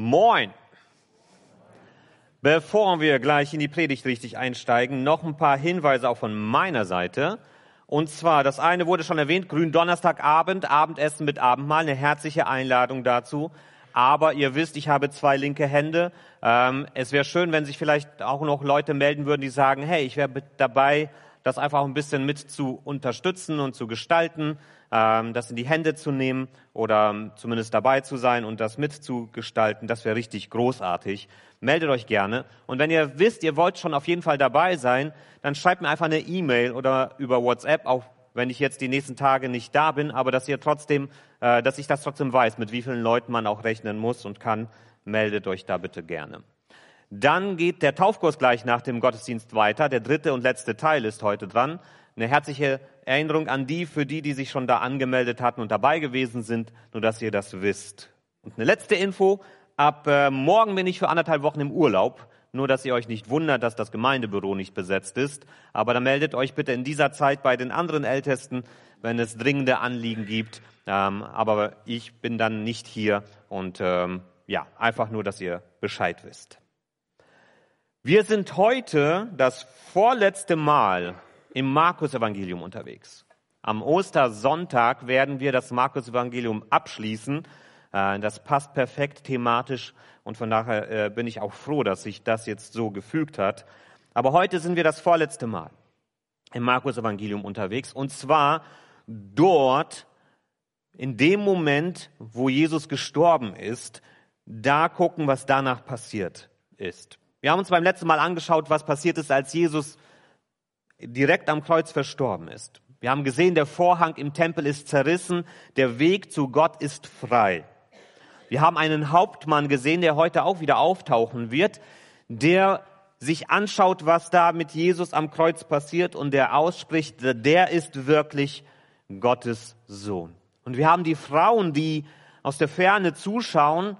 Moin! Bevor wir gleich in die Predigt richtig einsteigen, noch ein paar Hinweise auch von meiner Seite. Und zwar, das eine wurde schon erwähnt, Gründonnerstagabend, Abendessen mit Abendmahl, eine herzliche Einladung dazu. Aber ihr wisst, ich habe zwei linke Hände. Ähm, es wäre schön, wenn sich vielleicht auch noch Leute melden würden, die sagen, hey, ich wäre dabei, das einfach ein bisschen mit zu unterstützen und zu gestalten das in die Hände zu nehmen oder ähm, zumindest dabei zu sein und das mitzugestalten, das wäre richtig großartig. Meldet euch gerne. Und wenn ihr wisst, ihr wollt schon auf jeden Fall dabei sein, dann schreibt mir einfach eine E-Mail oder über WhatsApp, auch wenn ich jetzt die nächsten Tage nicht da bin, aber dass ihr trotzdem, äh, dass ich das trotzdem weiß, mit wie vielen Leuten man auch rechnen muss und kann, meldet euch da bitte gerne. Dann geht der Taufkurs gleich nach dem Gottesdienst weiter. Der dritte und letzte Teil ist heute dran. Eine herzliche Erinnerung an die, für die, die sich schon da angemeldet hatten und dabei gewesen sind, nur dass ihr das wisst. Und eine letzte Info. Ab äh, morgen bin ich für anderthalb Wochen im Urlaub. Nur, dass ihr euch nicht wundert, dass das Gemeindebüro nicht besetzt ist. Aber dann meldet euch bitte in dieser Zeit bei den anderen Ältesten, wenn es dringende Anliegen gibt. Ähm, aber ich bin dann nicht hier und ähm, ja, einfach nur, dass ihr Bescheid wisst. Wir sind heute das vorletzte Mal im Markus-Evangelium unterwegs. Am Ostersonntag werden wir das Markus-Evangelium abschließen. Äh, das passt perfekt thematisch und von daher äh, bin ich auch froh, dass sich das jetzt so gefügt hat. Aber heute sind wir das vorletzte Mal im Markus-Evangelium unterwegs und zwar dort in dem Moment, wo Jesus gestorben ist, da gucken, was danach passiert ist. Wir haben uns beim letzten Mal angeschaut, was passiert ist, als Jesus direkt am Kreuz verstorben ist. Wir haben gesehen, der Vorhang im Tempel ist zerrissen, der Weg zu Gott ist frei. Wir haben einen Hauptmann gesehen, der heute auch wieder auftauchen wird, der sich anschaut, was da mit Jesus am Kreuz passiert und der ausspricht, der ist wirklich Gottes Sohn. Und wir haben die Frauen, die aus der Ferne zuschauen,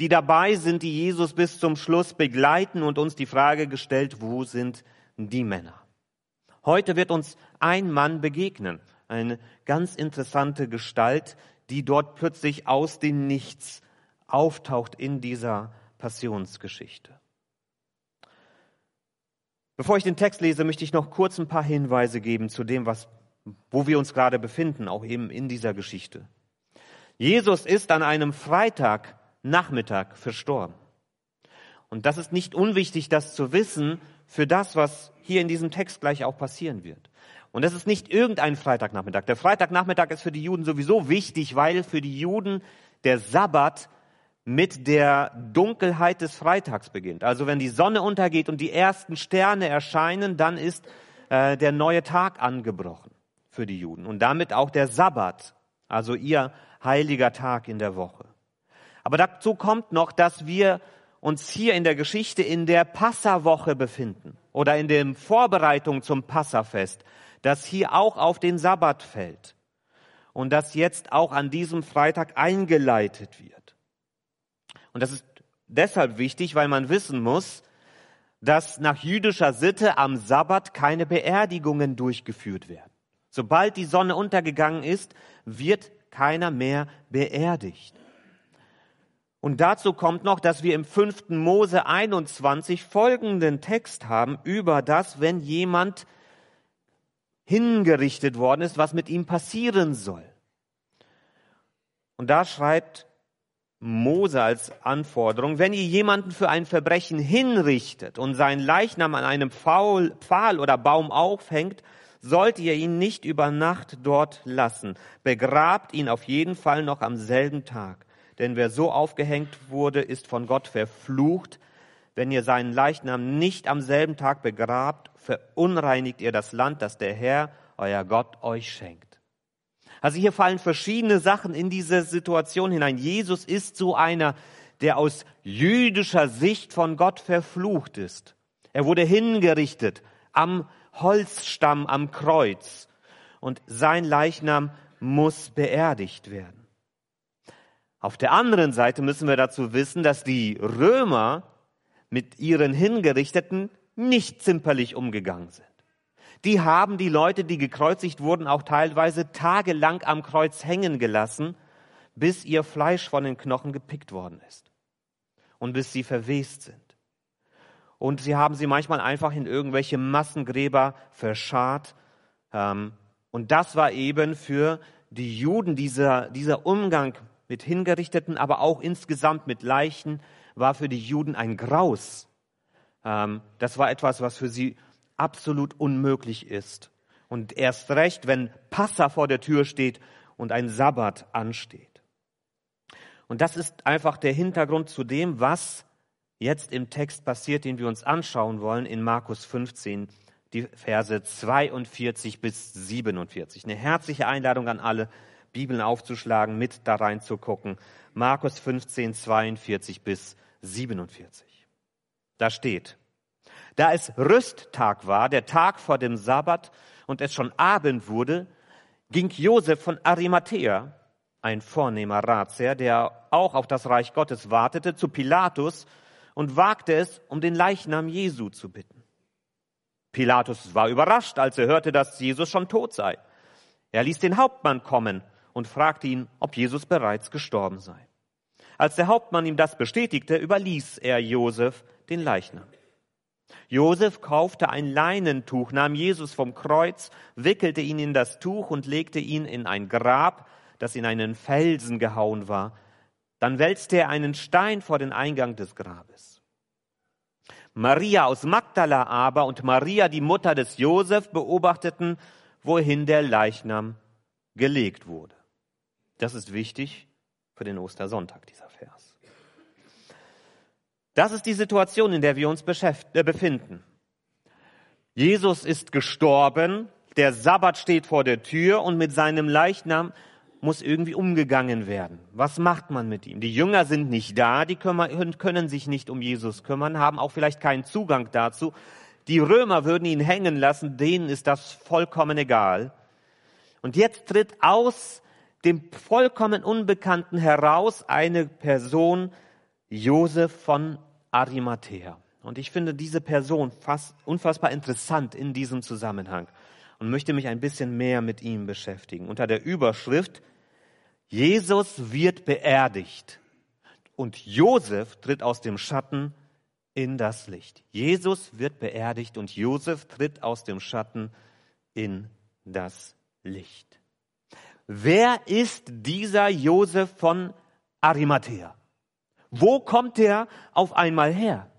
die dabei sind, die Jesus bis zum Schluss begleiten und uns die Frage gestellt, wo sind die Männer? Heute wird uns ein Mann begegnen, eine ganz interessante Gestalt, die dort plötzlich aus dem Nichts auftaucht in dieser Passionsgeschichte. Bevor ich den Text lese, möchte ich noch kurz ein paar Hinweise geben zu dem, was, wo wir uns gerade befinden, auch eben in dieser Geschichte. Jesus ist an einem Freitagnachmittag verstorben. Und das ist nicht unwichtig, das zu wissen für das, was hier in diesem Text gleich auch passieren wird. Und das ist nicht irgendein Freitagnachmittag. Der Freitagnachmittag ist für die Juden sowieso wichtig, weil für die Juden der Sabbat mit der Dunkelheit des Freitags beginnt. Also wenn die Sonne untergeht und die ersten Sterne erscheinen, dann ist äh, der neue Tag angebrochen für die Juden und damit auch der Sabbat, also ihr heiliger Tag in der Woche. Aber dazu kommt noch, dass wir uns hier in der Geschichte in der Passawoche befinden oder in den Vorbereitungen zum Passafest, das hier auch auf den Sabbat fällt und das jetzt auch an diesem Freitag eingeleitet wird. Und das ist deshalb wichtig, weil man wissen muss, dass nach jüdischer Sitte am Sabbat keine Beerdigungen durchgeführt werden. Sobald die Sonne untergegangen ist, wird keiner mehr beerdigt. Und dazu kommt noch, dass wir im 5. Mose 21 folgenden Text haben über das, wenn jemand hingerichtet worden ist, was mit ihm passieren soll. Und da schreibt Mose als Anforderung, wenn ihr jemanden für ein Verbrechen hinrichtet und seinen Leichnam an einem Pfahl oder Baum aufhängt, sollt ihr ihn nicht über Nacht dort lassen. Begrabt ihn auf jeden Fall noch am selben Tag. Denn wer so aufgehängt wurde, ist von Gott verflucht. Wenn ihr seinen Leichnam nicht am selben Tag begrabt, verunreinigt ihr das Land, das der Herr, euer Gott, euch schenkt. Also hier fallen verschiedene Sachen in diese Situation hinein. Jesus ist so einer, der aus jüdischer Sicht von Gott verflucht ist. Er wurde hingerichtet am Holzstamm am Kreuz und sein Leichnam muss beerdigt werden. Auf der anderen Seite müssen wir dazu wissen, dass die Römer mit ihren Hingerichteten nicht zimperlich umgegangen sind. Die haben die Leute, die gekreuzigt wurden, auch teilweise tagelang am Kreuz hängen gelassen, bis ihr Fleisch von den Knochen gepickt worden ist. und bis sie verwest sind. Und sie haben sie manchmal einfach in irgendwelche Massengräber verscharrt. Ähm, und das war eben für die Juden dieser, dieser Umgang mit Hingerichteten, aber auch insgesamt mit Leichen, war für die Juden ein Graus. Ähm, das war etwas, was für sie absolut unmöglich ist. Und erst recht, wenn Passa vor der Tür steht und ein Sabbat ansteht. Und das ist einfach der Hintergrund zu dem, was jetzt im Text passiert, den wir uns anschauen wollen in Markus 15, die Verse 42 bis 47. Eine herzliche Einladung an alle, Bibeln aufzuschlagen, mit da reinzugucken. Markus 15, 42 bis 47. Da steht, da es Rüsttag war, der Tag vor dem Sabbat, und es schon Abend wurde, ging Josef von Arimathea, ein vornehmer Ratsherr, der auch auf das Reich Gottes wartete, zu Pilatus und wagte es, um den Leichnam Jesu zu bitten. Pilatus war überrascht, als er hörte, dass Jesus schon tot sei. Er ließ den Hauptmann kommen und fragte ihn, ob Jesus bereits gestorben sei. Als der Hauptmann ihm das bestätigte, überließ er Josef den Leichnam. Josef kaufte ein Leinentuch, nahm Jesus vom Kreuz, wickelte ihn in das Tuch und legte ihn in ein Grab, das in einen Felsen gehauen war. Dann wälzte er einen Stein vor den Eingang des Grabes. Maria aus Magdala aber und Maria, die Mutter des Josef, beobachteten, wohin der Leichnam gelegt wurde. Das ist wichtig für den Ostersonntag, dieser Vers. Das ist die Situation, in der wir uns äh, befinden. Jesus ist gestorben, der Sabbat steht vor der Tür und mit seinem Leichnam muss irgendwie umgegangen werden. Was macht man mit ihm? Die Jünger sind nicht da, die können sich nicht um Jesus kümmern, haben auch vielleicht keinen Zugang dazu. Die Römer würden ihn hängen lassen, denen ist das vollkommen egal. Und jetzt tritt aus dem vollkommen Unbekannten heraus eine Person, Josef von Arimathea. Und ich finde diese Person fast unfassbar interessant in diesem Zusammenhang und möchte mich ein bisschen mehr mit ihm beschäftigen. Unter der Überschrift Jesus wird beerdigt und Josef tritt aus dem Schatten in das Licht. Jesus wird beerdigt und Josef tritt aus dem Schatten in das Licht. Wer ist dieser Josef von Arimathea? Wo kommt er auf einmal her?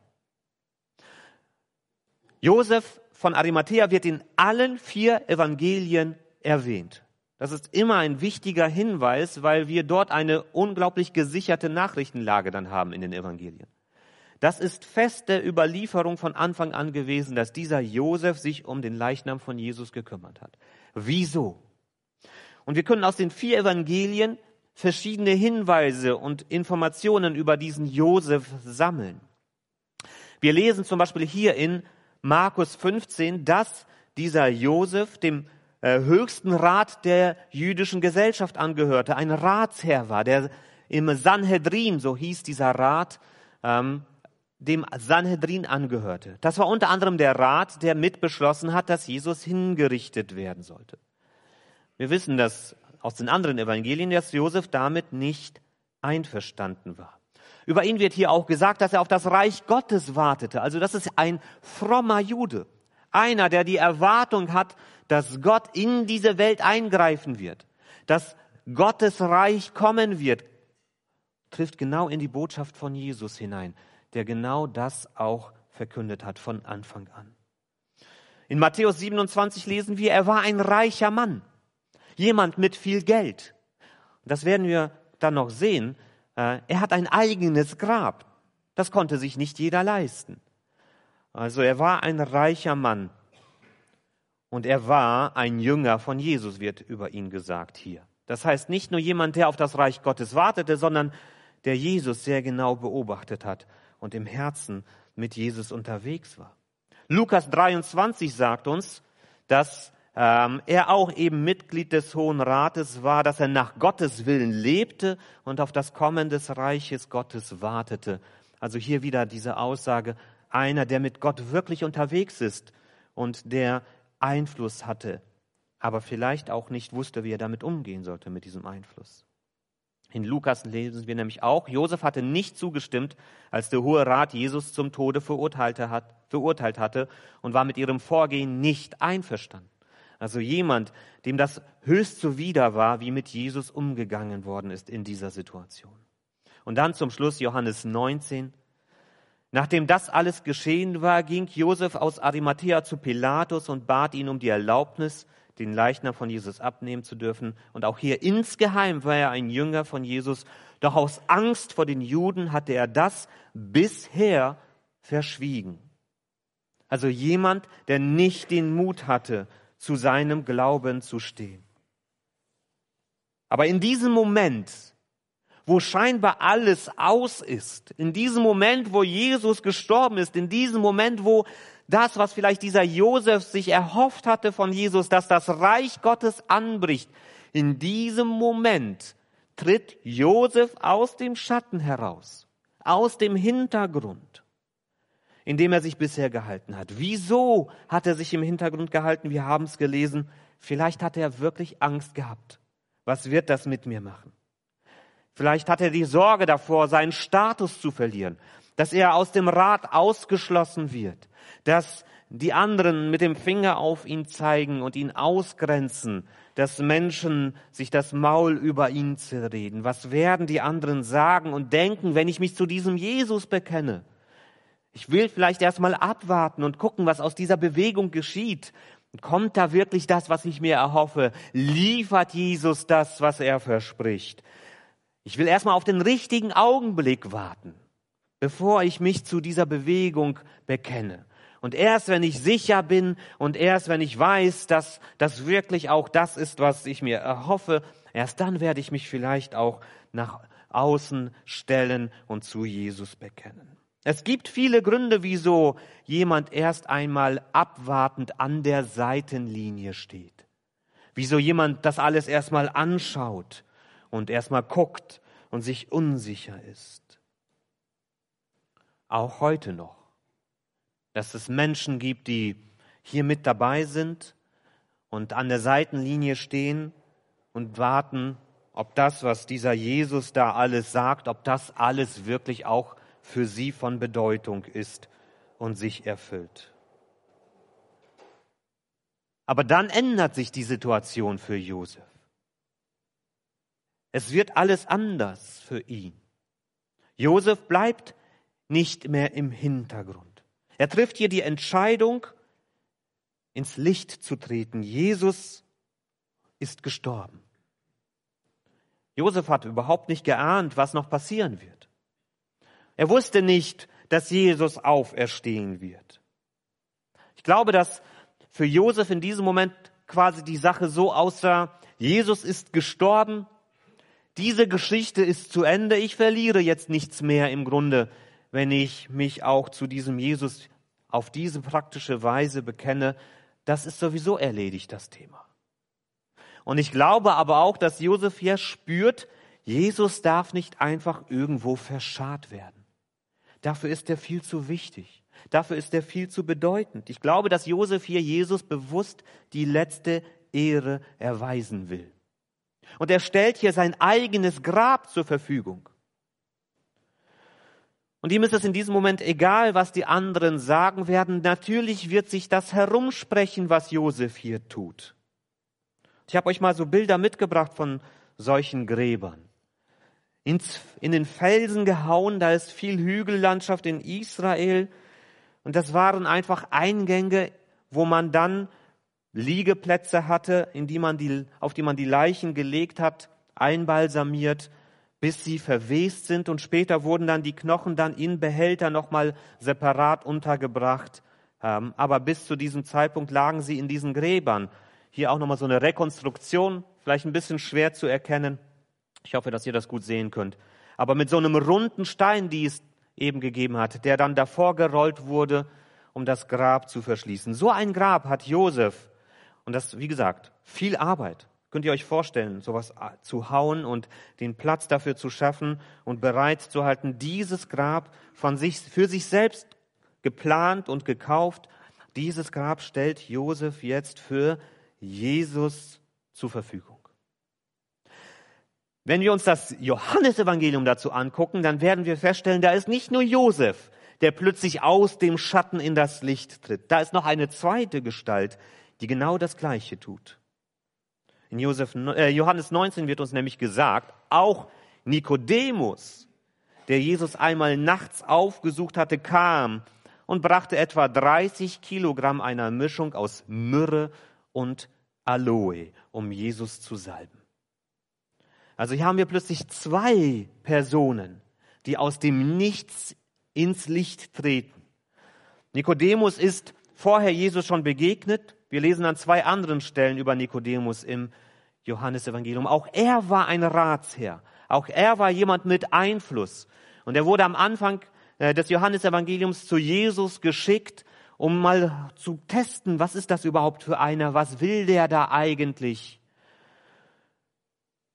Josef von Arimathea wird in allen vier Evangelien erwähnt. Das ist immer ein wichtiger Hinweis, weil wir dort eine unglaublich gesicherte Nachrichtenlage dann haben in den Evangelien. Das ist feste Überlieferung von Anfang an gewesen, dass dieser Josef sich um den Leichnam von Jesus gekümmert hat. Wieso? Und wir können aus den vier Evangelien verschiedene Hinweise und Informationen über diesen Josef sammeln. Wir lesen zum Beispiel hier in Markus 15, dass dieser Josef dem äh, höchsten Rat der jüdischen Gesellschaft angehörte, ein Ratsherr war, der im Sanhedrin, so hieß dieser Rat, ähm, dem Sanhedrin angehörte. Das war unter anderem der Rat, der mitbeschlossen hat, dass Jesus hingerichtet werden sollte. Wir wissen das aus den anderen Evangelien, dass Josef damit nicht einverstanden war. Über ihn wird hier auch gesagt, dass er auf das Reich Gottes wartete. Also das ist ein frommer Jude. Einer, der die Erwartung hat, dass Gott in diese Welt eingreifen wird. Dass Gottes Reich kommen wird. Trifft genau in die Botschaft von Jesus hinein, der genau das auch verkündet hat von Anfang an. In Matthäus 27 lesen wir, er war ein reicher Mann. Jemand mit viel Geld. Das werden wir dann noch sehen. Äh, er hat ein eigenes Grab. Das konnte sich nicht jeder leisten. Also er war ein reicher Mann. Und er war ein Jünger von Jesus, wird über ihn gesagt hier. Das heißt nicht nur jemand, der auf das Reich Gottes wartete, sondern der Jesus sehr genau beobachtet hat und im Herzen mit Jesus unterwegs war. Lukas 23 sagt uns, dass ähm, er auch eben Mitglied des Hohen Rates war, dass er nach Gottes Willen lebte und auf das Kommen des Reiches Gottes wartete. Also hier wieder diese Aussage, einer, der mit Gott wirklich unterwegs ist und der Einfluss hatte, aber vielleicht auch nicht wusste, wie er damit umgehen sollte mit diesem Einfluss. In Lukas lesen wir nämlich auch, Josef hatte nicht zugestimmt, als der Hohe Rat Jesus zum Tode verurteilt, hat, verurteilt hatte und war mit ihrem Vorgehen nicht einverstanden. Also jemand, dem das höchst zuwider war, wie mit Jesus umgegangen worden ist in dieser Situation. Und dann zum Schluss Johannes 19. Nachdem das alles geschehen war, ging Josef aus Arimathea zu Pilatus und bat ihn um die Erlaubnis, den Leichnam von Jesus abnehmen zu dürfen. Und auch hier insgeheim war er ein Jünger von Jesus. Doch aus Angst vor den Juden hatte er das bisher verschwiegen. Also jemand, der nicht den Mut hatte, zu seinem Glauben zu stehen. Aber in diesem Moment, wo scheinbar alles aus ist, in diesem Moment, wo Jesus gestorben ist, in diesem Moment, wo das, was vielleicht dieser Josef sich erhofft hatte von Jesus, dass das Reich Gottes anbricht, in diesem Moment tritt Josef aus dem Schatten heraus, aus dem Hintergrund in dem er sich bisher gehalten hat. Wieso hat er sich im Hintergrund gehalten? Wir haben es gelesen. Vielleicht hat er wirklich Angst gehabt. Was wird das mit mir machen? Vielleicht hat er die Sorge davor, seinen Status zu verlieren, dass er aus dem Rat ausgeschlossen wird, dass die anderen mit dem Finger auf ihn zeigen und ihn ausgrenzen, dass Menschen sich das Maul über ihn zerreden. Was werden die anderen sagen und denken, wenn ich mich zu diesem Jesus bekenne? Ich will vielleicht erstmal abwarten und gucken, was aus dieser Bewegung geschieht. Kommt da wirklich das, was ich mir erhoffe? Liefert Jesus das, was er verspricht? Ich will erstmal auf den richtigen Augenblick warten, bevor ich mich zu dieser Bewegung bekenne. Und erst wenn ich sicher bin und erst wenn ich weiß, dass das wirklich auch das ist, was ich mir erhoffe, erst dann werde ich mich vielleicht auch nach außen stellen und zu Jesus bekennen. Es gibt viele Gründe, wieso jemand erst einmal abwartend an der Seitenlinie steht. Wieso jemand das alles erstmal anschaut und erstmal guckt und sich unsicher ist. Auch heute noch. Dass es Menschen gibt, die hier mit dabei sind und an der Seitenlinie stehen und warten, ob das, was dieser Jesus da alles sagt, ob das alles wirklich auch für sie von Bedeutung ist und sich erfüllt. Aber dann ändert sich die Situation für Josef. Es wird alles anders für ihn. Josef bleibt nicht mehr im Hintergrund. Er trifft hier die Entscheidung, ins Licht zu treten. Jesus ist gestorben. Josef hat überhaupt nicht geahnt, was noch passieren wird. Er wusste nicht, dass Jesus auferstehen wird. Ich glaube, dass für Josef in diesem Moment quasi die Sache so aussah, Jesus ist gestorben, diese Geschichte ist zu Ende, ich verliere jetzt nichts mehr im Grunde, wenn ich mich auch zu diesem Jesus auf diese praktische Weise bekenne, das ist sowieso erledigt, das Thema. Und ich glaube aber auch, dass Josef hier spürt, Jesus darf nicht einfach irgendwo verscharrt werden. Dafür ist er viel zu wichtig. Dafür ist er viel zu bedeutend. Ich glaube, dass Josef hier Jesus bewusst die letzte Ehre erweisen will. Und er stellt hier sein eigenes Grab zur Verfügung. Und ihm ist es in diesem Moment egal, was die anderen sagen werden. Natürlich wird sich das herumsprechen, was Josef hier tut. Ich habe euch mal so Bilder mitgebracht von solchen Gräbern ins, in den Felsen gehauen. Da ist viel Hügellandschaft in Israel. Und das waren einfach Eingänge, wo man dann Liegeplätze hatte, in die man die, auf die man die Leichen gelegt hat, einbalsamiert, bis sie verwest sind. Und später wurden dann die Knochen dann in Behälter nochmal separat untergebracht. Ähm, aber bis zu diesem Zeitpunkt lagen sie in diesen Gräbern. Hier auch nochmal so eine Rekonstruktion, vielleicht ein bisschen schwer zu erkennen. Ich hoffe, dass ihr das gut sehen könnt. Aber mit so einem runden Stein, die es eben gegeben hat, der dann davor gerollt wurde, um das Grab zu verschließen. So ein Grab hat Josef. Und das, wie gesagt, viel Arbeit. Könnt ihr euch vorstellen, sowas zu hauen und den Platz dafür zu schaffen und bereit zu halten, dieses Grab von sich, für sich selbst geplant und gekauft. Dieses Grab stellt Josef jetzt für Jesus zur Verfügung. Wenn wir uns das Johannesevangelium dazu angucken, dann werden wir feststellen, da ist nicht nur Josef, der plötzlich aus dem Schatten in das Licht tritt. Da ist noch eine zweite Gestalt, die genau das Gleiche tut. In Josef, äh, Johannes 19 wird uns nämlich gesagt, auch Nikodemus, der Jesus einmal nachts aufgesucht hatte, kam und brachte etwa 30 Kilogramm einer Mischung aus Myrrhe und Aloe, um Jesus zu salben. Also hier haben wir plötzlich zwei Personen, die aus dem Nichts ins Licht treten. Nikodemus ist vorher Jesus schon begegnet. Wir lesen an zwei anderen Stellen über Nikodemus im Johannesevangelium. Auch er war ein Ratsherr. Auch er war jemand mit Einfluss. Und er wurde am Anfang äh, des Johannesevangeliums zu Jesus geschickt, um mal zu testen, was ist das überhaupt für einer? Was will der da eigentlich?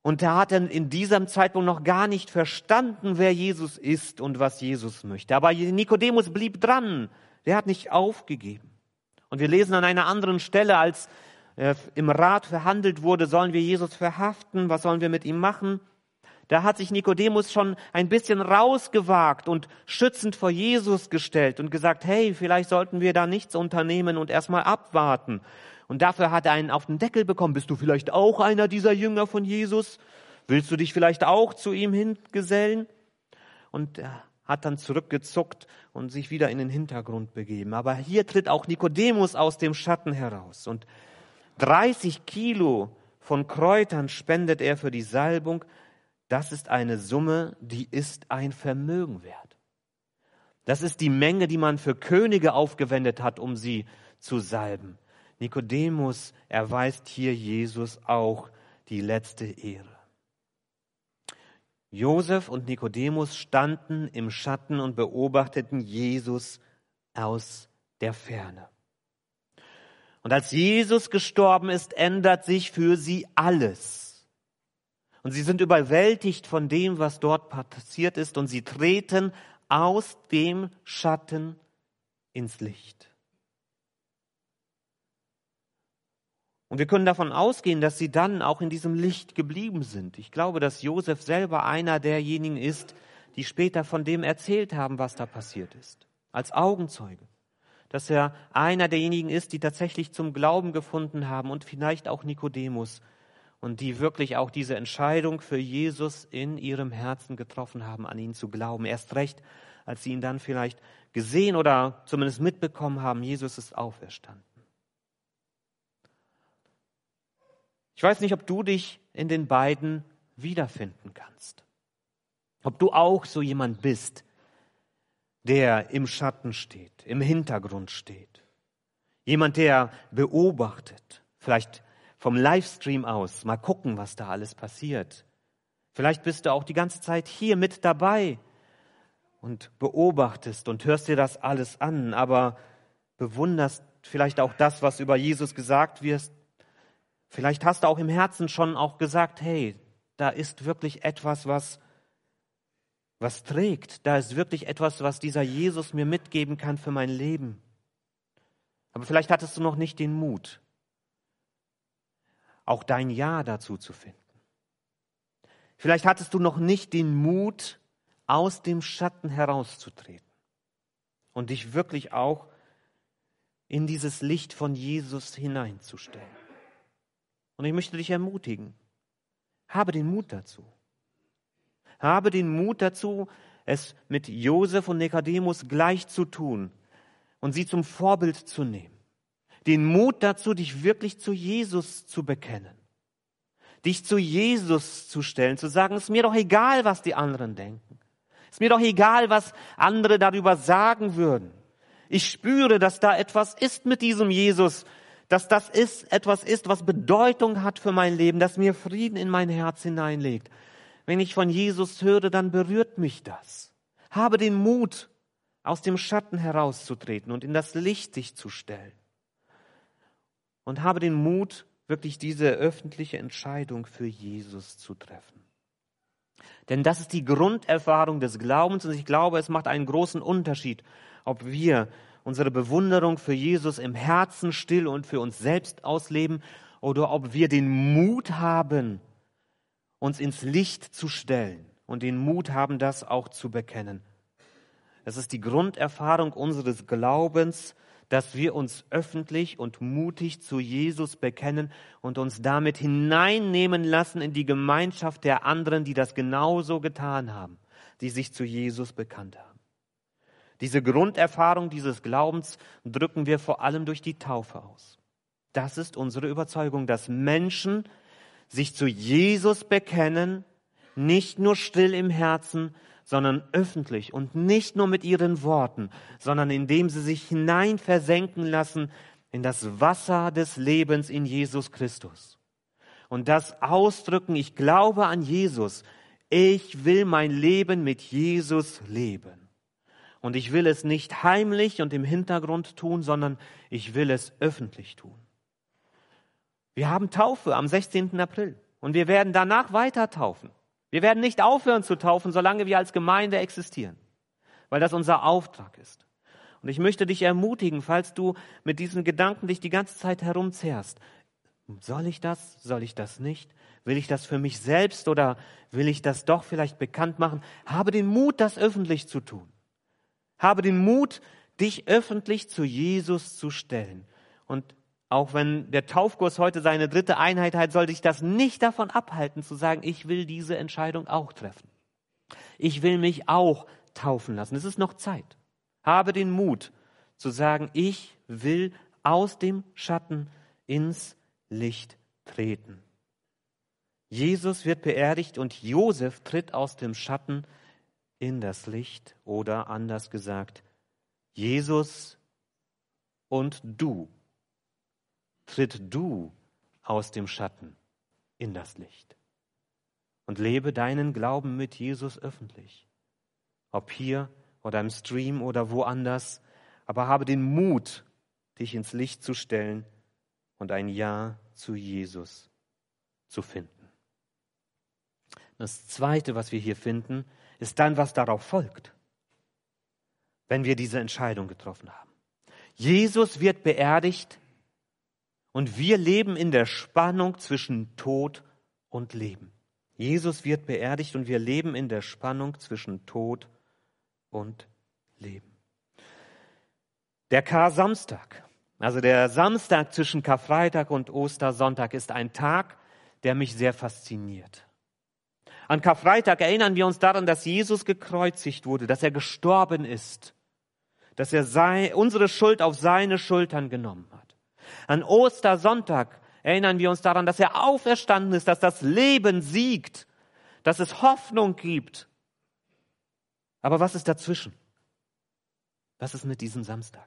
Und er hat in diesem Zeitpunkt noch gar nicht verstanden, wer Jesus ist und was Jesus möchte. Aber Nikodemus blieb dran. Der hat nicht aufgegeben. Und wir lesen an einer anderen Stelle, als äh, im Rat verhandelt wurde, sollen wir Jesus verhaften, was sollen wir mit ihm machen? Da hat sich Nikodemus schon ein bisschen rausgewagt und schützend vor Jesus gestellt und gesagt, hey, vielleicht sollten wir da nichts unternehmen und erstmal abwarten. Und dafür hat er einen auf den Deckel bekommen. Bist du vielleicht auch einer dieser Jünger von Jesus? Willst du dich vielleicht auch zu ihm hingesellen? Und er hat dann zurückgezuckt und sich wieder in den Hintergrund begeben. Aber hier tritt auch Nikodemus aus dem Schatten heraus. Und 30 Kilo von Kräutern spendet er für die Salbung. Das ist eine Summe, die ist ein Vermögen wert. Das ist die Menge, die man für Könige aufgewendet hat, um sie zu salben. Nikodemus erweist hier Jesus auch die letzte Ehre. Josef und Nikodemus standen im Schatten und beobachteten Jesus aus der Ferne. Und als Jesus gestorben ist, ändert sich für sie alles. Und sie sind überwältigt von dem, was dort passiert ist, und sie treten aus dem Schatten ins Licht. Und wir können davon ausgehen, dass sie dann auch in diesem Licht geblieben sind. Ich glaube, dass Josef selber einer derjenigen ist, die später von dem erzählt haben, was da passiert ist, als Augenzeuge. Dass er einer derjenigen ist, die tatsächlich zum Glauben gefunden haben und vielleicht auch Nikodemus und die wirklich auch diese Entscheidung für Jesus in ihrem Herzen getroffen haben, an ihn zu glauben. Erst recht, als sie ihn dann vielleicht gesehen oder zumindest mitbekommen haben, Jesus ist auferstanden. Ich weiß nicht, ob du dich in den beiden wiederfinden kannst. Ob du auch so jemand bist, der im Schatten steht, im Hintergrund steht. Jemand, der beobachtet, vielleicht vom Livestream aus, mal gucken, was da alles passiert. Vielleicht bist du auch die ganze Zeit hier mit dabei und beobachtest und hörst dir das alles an, aber bewunderst vielleicht auch das, was über Jesus gesagt wird, Vielleicht hast du auch im Herzen schon auch gesagt, hey, da ist wirklich etwas, was, was trägt. Da ist wirklich etwas, was dieser Jesus mir mitgeben kann für mein Leben. Aber vielleicht hattest du noch nicht den Mut, auch dein Ja dazu zu finden. Vielleicht hattest du noch nicht den Mut, aus dem Schatten herauszutreten und dich wirklich auch in dieses Licht von Jesus hineinzustellen. Und ich möchte dich ermutigen. Habe den Mut dazu. Habe den Mut dazu, es mit Josef und Nikodemus gleich zu tun und sie zum Vorbild zu nehmen. Den Mut dazu, dich wirklich zu Jesus zu bekennen. Dich zu Jesus zu stellen, zu sagen, es ist mir doch egal, was die anderen denken. Es ist mir doch egal, was andere darüber sagen würden. Ich spüre, dass da etwas ist mit diesem Jesus, dass das ist, etwas ist, was Bedeutung hat für mein Leben, das mir Frieden in mein Herz hineinlegt. Wenn ich von Jesus höre, dann berührt mich das. Habe den Mut, aus dem Schatten herauszutreten und in das Licht sich zu stellen. Und habe den Mut, wirklich diese öffentliche Entscheidung für Jesus zu treffen. Denn das ist die Grunderfahrung des Glaubens und ich glaube, es macht einen großen Unterschied, ob wir unsere Bewunderung für Jesus im Herzen still und für uns selbst ausleben oder ob wir den Mut haben, uns ins Licht zu stellen und den Mut haben, das auch zu bekennen. Es ist die Grunderfahrung unseres Glaubens, dass wir uns öffentlich und mutig zu Jesus bekennen und uns damit hineinnehmen lassen in die Gemeinschaft der anderen, die das genauso getan haben, die sich zu Jesus bekannt haben. Diese Grunderfahrung dieses Glaubens drücken wir vor allem durch die Taufe aus. Das ist unsere Überzeugung, dass Menschen sich zu Jesus bekennen, nicht nur still im Herzen, sondern öffentlich und nicht nur mit ihren Worten, sondern indem sie sich hinein versenken lassen in das Wasser des Lebens in Jesus Christus. Und das ausdrücken, ich glaube an Jesus, ich will mein Leben mit Jesus leben. Und ich will es nicht heimlich und im Hintergrund tun, sondern ich will es öffentlich tun. Wir haben Taufe am 16. April und wir werden danach weiter taufen. Wir werden nicht aufhören zu taufen, solange wir als Gemeinde existieren, weil das unser Auftrag ist. Und ich möchte dich ermutigen, falls du mit diesen Gedanken dich die ganze Zeit herumzehrst. Soll ich das? Soll ich das nicht? Will ich das für mich selbst oder will ich das doch vielleicht bekannt machen? Habe den Mut, das öffentlich zu tun. Habe den Mut, dich öffentlich zu Jesus zu stellen. Und auch wenn der Taufkurs heute seine dritte Einheit hat, soll dich das nicht davon abhalten zu sagen, ich will diese Entscheidung auch treffen. Ich will mich auch taufen lassen. Es ist noch Zeit. Habe den Mut zu sagen, ich will aus dem Schatten ins Licht treten. Jesus wird beerdigt und Josef tritt aus dem Schatten in das Licht oder anders gesagt, Jesus und du tritt du aus dem Schatten in das Licht und lebe deinen Glauben mit Jesus öffentlich. Ob hier oder im Stream oder woanders, aber habe den Mut, dich ins Licht zu stellen und ein Ja zu Jesus zu finden. Das Zweite, was wir hier finden, ist dann, was darauf folgt, wenn wir diese Entscheidung getroffen haben. Jesus wird beerdigt und wir leben in der Spannung zwischen Tod und Leben. Jesus wird beerdigt und wir leben in der Spannung zwischen Tod und Leben. Der Kar-Samstag, also der Samstag zwischen Karfreitag und Ostersonntag, ist ein Tag, der mich sehr fasziniert. An Karfreitag erinnern wir uns daran, dass Jesus gekreuzigt wurde, dass er gestorben ist, dass er sei, unsere Schuld auf seine Schultern genommen hat. An Ostersonntag erinnern wir uns daran, dass er auferstanden ist, dass das Leben siegt, dass es Hoffnung gibt. Aber was ist dazwischen? Was ist mit diesem Samstag?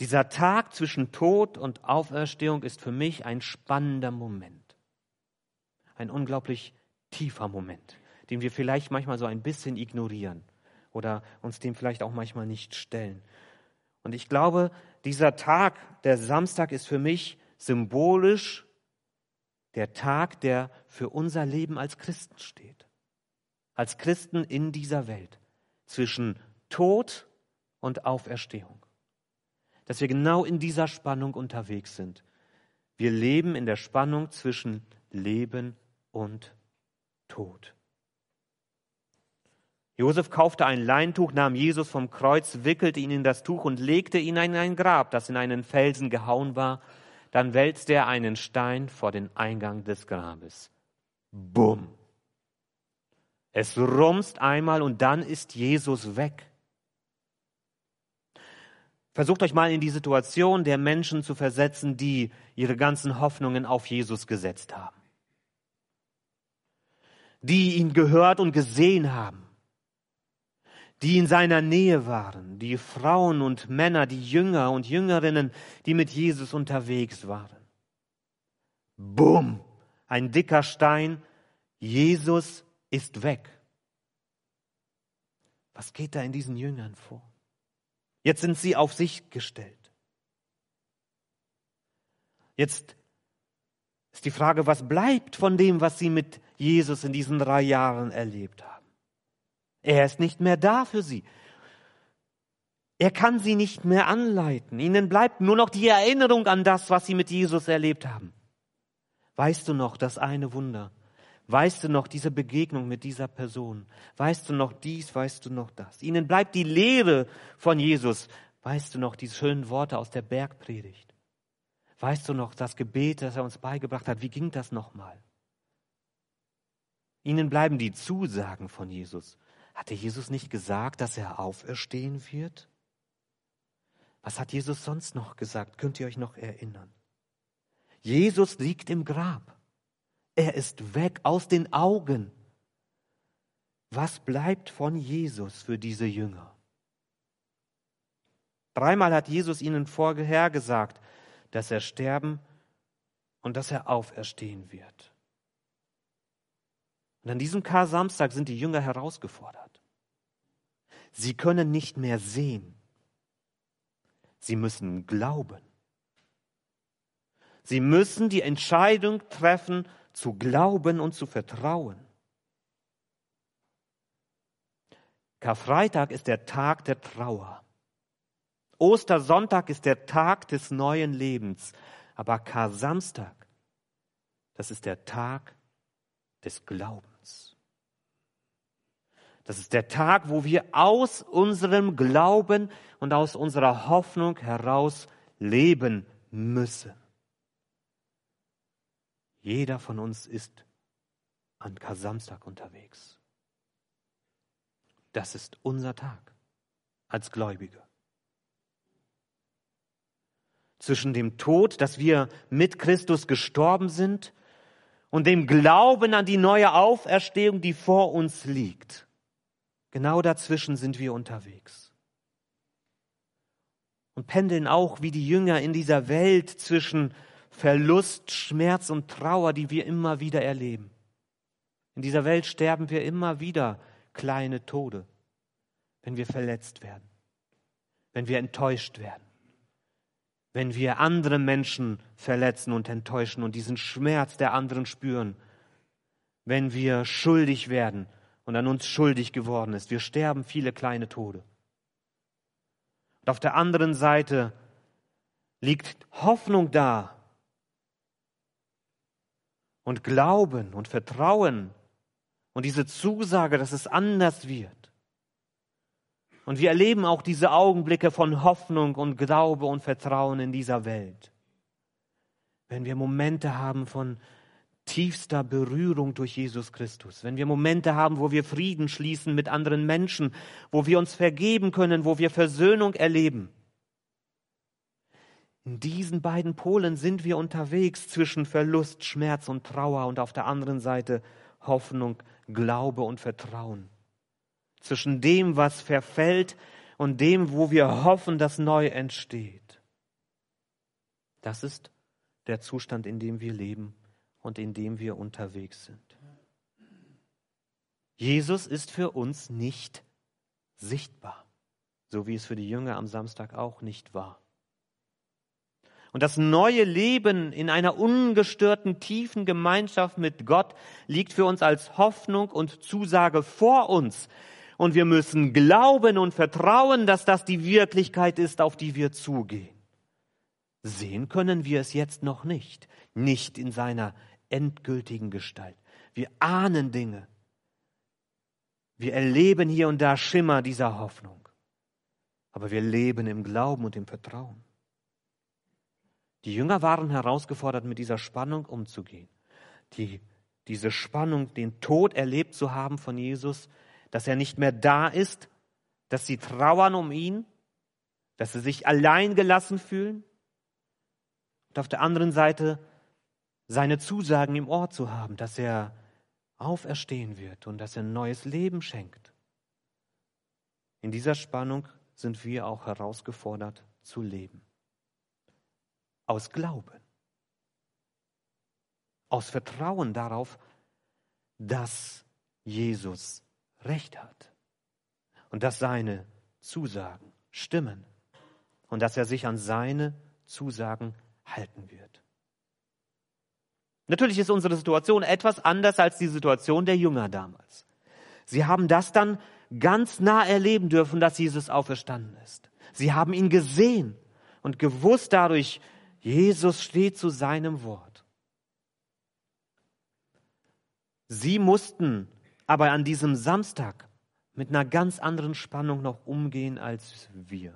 Dieser Tag zwischen Tod und Auferstehung ist für mich ein spannender Moment. Ein unglaublich tiefer Moment, den wir vielleicht manchmal so ein bisschen ignorieren oder uns dem vielleicht auch manchmal nicht stellen. Und ich glaube, dieser Tag, der Samstag, ist für mich symbolisch der Tag, der für unser Leben als Christen steht. Als Christen in dieser Welt. Zwischen Tod und Auferstehung. Dass wir genau in dieser Spannung unterwegs sind. Wir leben in der Spannung zwischen Leben und Tod. Josef kaufte ein Leintuch, nahm Jesus vom Kreuz, wickelte ihn in das Tuch und legte ihn in ein Grab, das in einen Felsen gehauen war. Dann wälzte er einen Stein vor den Eingang des Grabes. Bumm. Es rumst einmal und dann ist Jesus weg. Versucht euch mal in die Situation der Menschen zu versetzen, die ihre ganzen Hoffnungen auf Jesus gesetzt haben. Die ihn gehört und gesehen haben die in seiner Nähe waren, die Frauen und Männer, die Jünger und Jüngerinnen, die mit Jesus unterwegs waren. Bumm, ein dicker Stein, Jesus ist weg. Was geht da in diesen Jüngern vor? Jetzt sind sie auf sich gestellt. Jetzt ist die Frage, was bleibt von dem, was sie mit Jesus in diesen drei Jahren erlebt haben? Er ist nicht mehr da für sie. Er kann sie nicht mehr anleiten. Ihnen bleibt nur noch die Erinnerung an das, was sie mit Jesus erlebt haben. Weißt du noch das eine Wunder? Weißt du noch diese Begegnung mit dieser Person? Weißt du noch dies? Weißt du noch das? Ihnen bleibt die Lehre von Jesus. Weißt du noch die schönen Worte aus der Bergpredigt? Weißt du noch das Gebet, das er uns beigebracht hat? Wie ging das nochmal? Ihnen bleiben die Zusagen von Jesus. Hatte Jesus nicht gesagt, dass er auferstehen wird? Was hat Jesus sonst noch gesagt? Könnt ihr euch noch erinnern? Jesus liegt im Grab. Er ist weg aus den Augen. Was bleibt von Jesus für diese Jünger? Dreimal hat Jesus ihnen vorhergesagt, dass er sterben und dass er auferstehen wird. Und an diesem Kar-Samstag sind die Jünger herausgefordert. Sie können nicht mehr sehen. Sie müssen glauben. Sie müssen die Entscheidung treffen, zu glauben und zu vertrauen. Karfreitag ist der Tag der Trauer. Ostersonntag ist der Tag des neuen Lebens. Aber Kar-Samstag, das ist der Tag des Glaubens. Das ist der Tag, wo wir aus unserem Glauben und aus unserer Hoffnung heraus leben müssen. Jeder von uns ist an Kasamstag unterwegs. Das ist unser Tag als Gläubige. Zwischen dem Tod, dass wir mit Christus gestorben sind, und dem Glauben an die neue Auferstehung, die vor uns liegt. Genau dazwischen sind wir unterwegs. Und pendeln auch wie die Jünger in dieser Welt zwischen Verlust, Schmerz und Trauer, die wir immer wieder erleben. In dieser Welt sterben wir immer wieder kleine Tode, wenn wir verletzt werden, wenn wir enttäuscht werden, wenn wir andere Menschen verletzen und enttäuschen und diesen Schmerz der anderen spüren, wenn wir schuldig werden und an uns schuldig geworden ist. Wir sterben viele kleine Tode. Und auf der anderen Seite liegt Hoffnung da, und Glauben und Vertrauen und diese Zusage, dass es anders wird. Und wir erleben auch diese Augenblicke von Hoffnung und Glaube und Vertrauen in dieser Welt. Wenn wir Momente haben von tiefster Berührung durch Jesus Christus, wenn wir Momente haben, wo wir Frieden schließen mit anderen Menschen, wo wir uns vergeben können, wo wir Versöhnung erleben, in diesen beiden Polen sind wir unterwegs zwischen Verlust, Schmerz und Trauer und auf der anderen Seite Hoffnung, Glaube und Vertrauen. Zwischen dem, was verfällt und dem, wo wir hoffen, dass neu entsteht. Das ist der Zustand, in dem wir leben und in dem wir unterwegs sind. Jesus ist für uns nicht sichtbar, so wie es für die Jünger am Samstag auch nicht war. Und das neue Leben in einer ungestörten, tiefen Gemeinschaft mit Gott liegt für uns als Hoffnung und Zusage vor uns. Und wir müssen glauben und vertrauen, dass das die Wirklichkeit ist, auf die wir zugehen. Sehen können wir es jetzt noch nicht, nicht in seiner endgültigen Gestalt. Wir ahnen Dinge. Wir erleben hier und da Schimmer dieser Hoffnung. Aber wir leben im Glauben und im Vertrauen. Die Jünger waren herausgefordert, mit dieser Spannung umzugehen. Die, diese Spannung, den Tod erlebt zu haben von Jesus, dass er nicht mehr da ist, dass sie trauern um ihn, dass sie sich allein gelassen fühlen. Und auf der anderen Seite seine Zusagen im Ohr zu haben, dass er auferstehen wird und dass er ein neues Leben schenkt. In dieser Spannung sind wir auch herausgefordert zu leben aus Glauben, aus Vertrauen darauf, dass Jesus Recht hat und dass seine Zusagen stimmen und dass er sich an seine Zusagen halten wird. Natürlich ist unsere Situation etwas anders als die Situation der Jünger damals. Sie haben das dann ganz nah erleben dürfen, dass Jesus auferstanden ist. Sie haben ihn gesehen und gewusst dadurch, Jesus steht zu seinem Wort. Sie mussten aber an diesem Samstag mit einer ganz anderen Spannung noch umgehen als wir,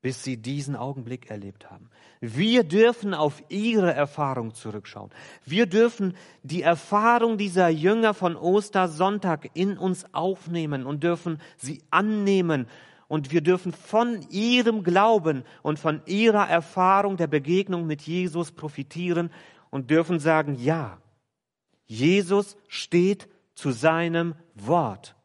bis sie diesen Augenblick erlebt haben. Wir dürfen auf ihre Erfahrung zurückschauen. Wir dürfen die Erfahrung dieser Jünger von Ostersonntag in uns aufnehmen und dürfen sie annehmen. Und wir dürfen von ihrem Glauben und von ihrer Erfahrung der Begegnung mit Jesus profitieren und dürfen sagen, ja, Jesus steht zu seinem Wort.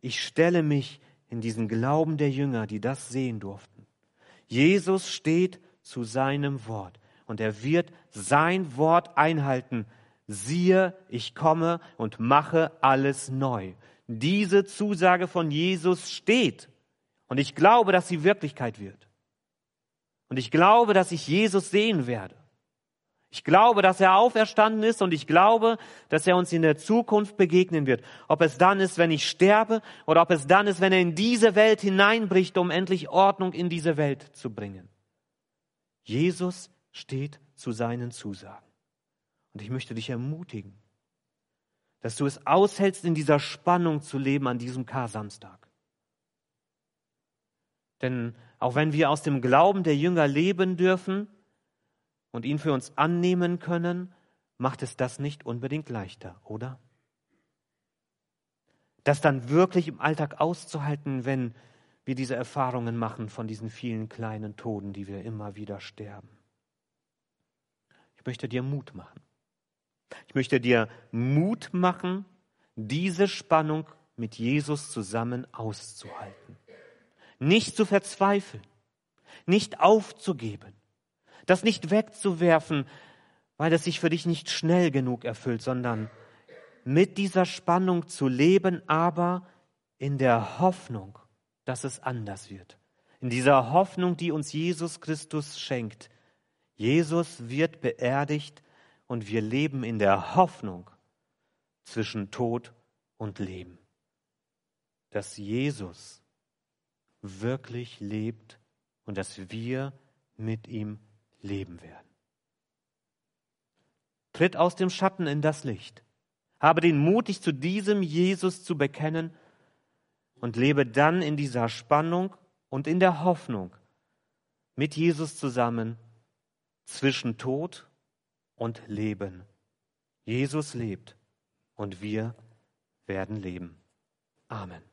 Ich stelle mich in diesen Glauben der Jünger, die das sehen durften. Jesus steht zu seinem Wort und er wird sein Wort einhalten. Siehe, ich komme und mache alles neu. Diese Zusage von Jesus steht und ich glaube, dass sie Wirklichkeit wird. Und ich glaube, dass ich Jesus sehen werde. Ich glaube, dass er auferstanden ist und ich glaube, dass er uns in der Zukunft begegnen wird. Ob es dann ist, wenn ich sterbe oder ob es dann ist, wenn er in diese Welt hineinbricht, um endlich Ordnung in diese Welt zu bringen. Jesus steht zu seinen Zusagen. Und ich möchte dich ermutigen, dass du es aushältst, in dieser Spannung zu leben an diesem Kar-Samstag. Denn auch wenn wir aus dem Glauben der Jünger leben dürfen, und ihn für uns annehmen können, macht es das nicht unbedingt leichter, oder? Das dann wirklich im Alltag auszuhalten, wenn wir diese Erfahrungen machen von diesen vielen kleinen Toten, die wir immer wieder sterben. Ich möchte dir Mut machen. Ich möchte dir Mut machen, diese Spannung mit Jesus zusammen auszuhalten. Nicht zu verzweifeln, nicht aufzugeben, das nicht wegzuwerfen, weil es sich für dich nicht schnell genug erfüllt, sondern mit dieser Spannung zu leben, aber in der Hoffnung, dass es anders wird. In dieser Hoffnung, die uns Jesus Christus schenkt. Jesus wird beerdigt und wir leben in der Hoffnung zwischen Tod und Leben. Dass Jesus wirklich lebt und dass wir mit ihm leben werden. Tritt aus dem Schatten in das Licht. Habe den Mut, dich zu diesem Jesus zu bekennen und lebe dann in dieser Spannung und in der Hoffnung mit Jesus zusammen zwischen Tod und Leben. Jesus lebt und wir werden leben. Amen.